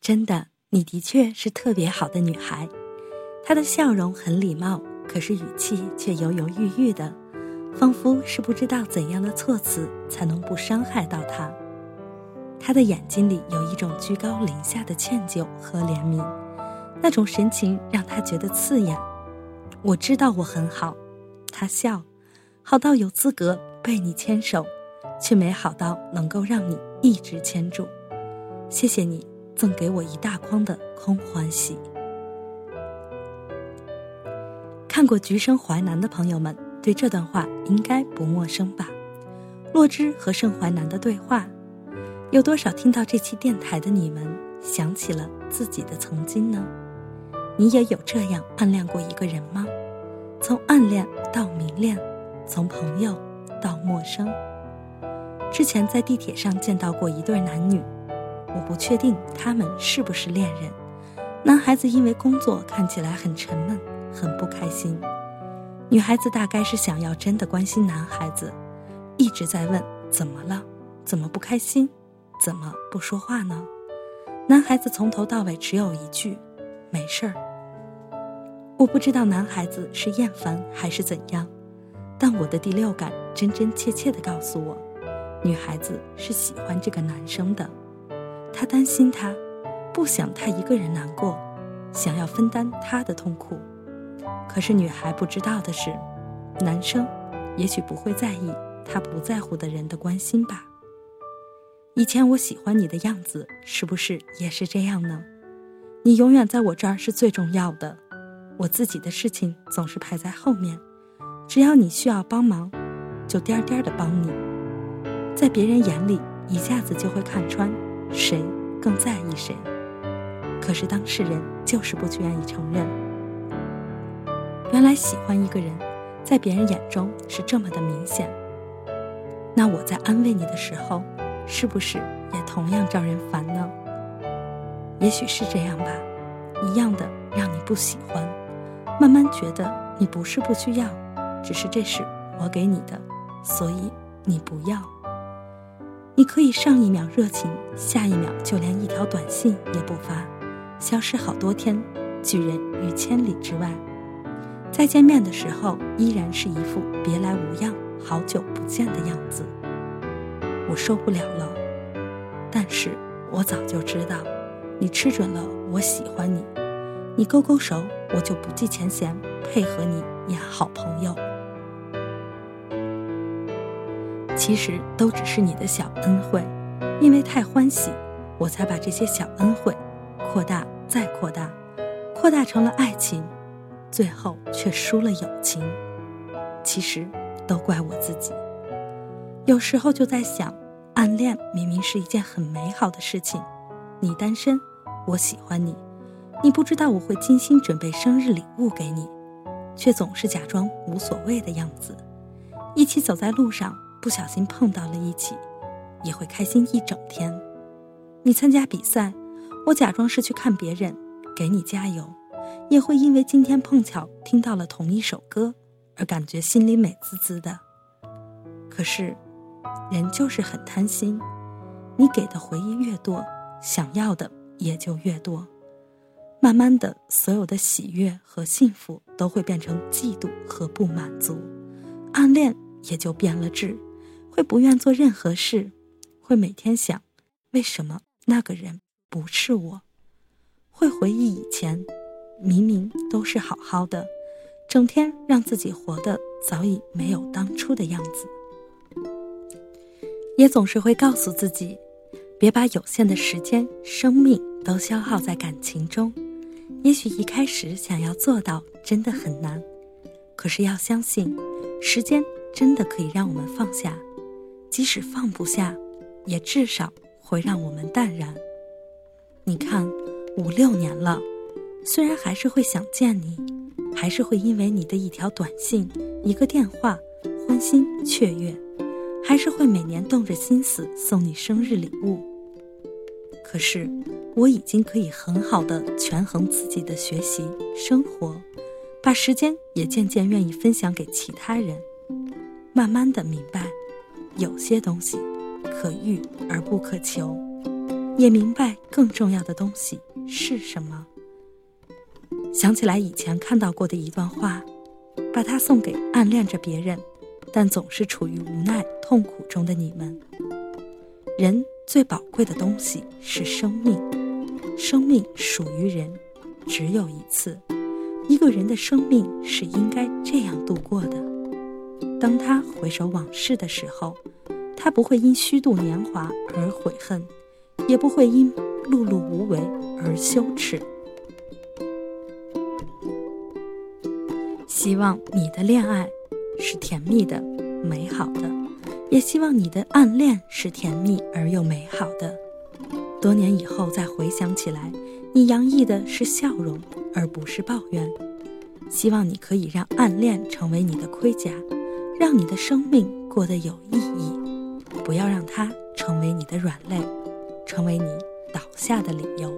真的，你的确是特别好的女孩。她的笑容很礼貌，可是语气却犹犹豫豫的，仿佛是不知道怎样的措辞才能不伤害到她。她的眼睛里有一种居高临下的歉疚和怜悯，那种神情让他觉得刺眼。我知道我很好，他笑，好到有资格被你牵手，却没好到能够让你一直牵住。谢谢你赠给我一大筐的空欢喜。看过《橘生淮南》的朋友们，对这段话应该不陌生吧？洛枳和盛淮南的对话，有多少听到这期电台的你们想起了自己的曾经呢？你也有这样暗恋过一个人吗？从暗恋到明恋，从朋友到陌生。之前在地铁上见到过一对男女，我不确定他们是不是恋人。男孩子因为工作看起来很沉闷，很不开心。女孩子大概是想要真的关心男孩子，一直在问怎么了，怎么不开心，怎么不说话呢？男孩子从头到尾只有一句：没事儿。我不知道男孩子是厌烦还是怎样，但我的第六感真真切切地告诉我，女孩子是喜欢这个男生的，他担心他，不想他一个人难过，想要分担他的痛苦。可是女孩不知道的是，男生也许不会在意他不在乎的人的关心吧。以前我喜欢你的样子，是不是也是这样呢？你永远在我这儿是最重要的。我自己的事情总是排在后面，只要你需要帮忙，就颠颠的帮你。在别人眼里，一下子就会看穿谁更在意谁。可是当事人就是不去愿意承认。原来喜欢一个人，在别人眼中是这么的明显。那我在安慰你的时候，是不是也同样招人烦呢？也许是这样吧，一样的让你不喜欢。慢慢觉得你不是不需要，只是这是我给你的，所以你不要。你可以上一秒热情，下一秒就连一条短信也不发，消失好多天，拒人于千里之外。再见面的时候，依然是一副别来无恙、好久不见的样子。我受不了了，但是我早就知道，你吃准了我喜欢你。你勾勾手，我就不计前嫌，配合你演好朋友。其实都只是你的小恩惠，因为太欢喜，我才把这些小恩惠扩大再扩大，扩大成了爱情，最后却输了友情。其实都怪我自己。有时候就在想，暗恋明明是一件很美好的事情，你单身，我喜欢你。你不知道我会精心准备生日礼物给你，却总是假装无所谓的样子。一起走在路上，不小心碰到了一起，也会开心一整天。你参加比赛，我假装是去看别人，给你加油，也会因为今天碰巧听到了同一首歌，而感觉心里美滋滋的。可是，人就是很贪心，你给的回忆越多，想要的也就越多。慢慢的，所有的喜悦和幸福都会变成嫉妒和不满足，暗恋也就变了质，会不愿做任何事，会每天想，为什么那个人不是我，会回忆以前，明明都是好好的，整天让自己活得早已没有当初的样子，也总是会告诉自己，别把有限的时间、生命都消耗在感情中。也许一开始想要做到真的很难，可是要相信，时间真的可以让我们放下，即使放不下，也至少会让我们淡然。你看，五六年了，虽然还是会想见你，还是会因为你的一条短信、一个电话欢欣雀跃，还是会每年动着心思送你生日礼物。可是。我已经可以很好的权衡自己的学习生活，把时间也渐渐愿意分享给其他人，慢慢的明白，有些东西可遇而不可求，也明白更重要的东西是什么？想起来以前看到过的一段话，把它送给暗恋着别人，但总是处于无奈痛苦中的你们。人最宝贵的东西是生命，生命属于人，只有一次。一个人的生命是应该这样度过的。当他回首往事的时候，他不会因虚度年华而悔恨，也不会因碌碌无为而羞耻。希望你的恋爱是甜蜜的、美好的，也希望你的暗恋是甜蜜而又美好的。多年以后再回想起来，你洋溢的是笑容。而不是抱怨。希望你可以让暗恋成为你的盔甲，让你的生命过得有意义。不要让它成为你的软肋，成为你倒下的理由。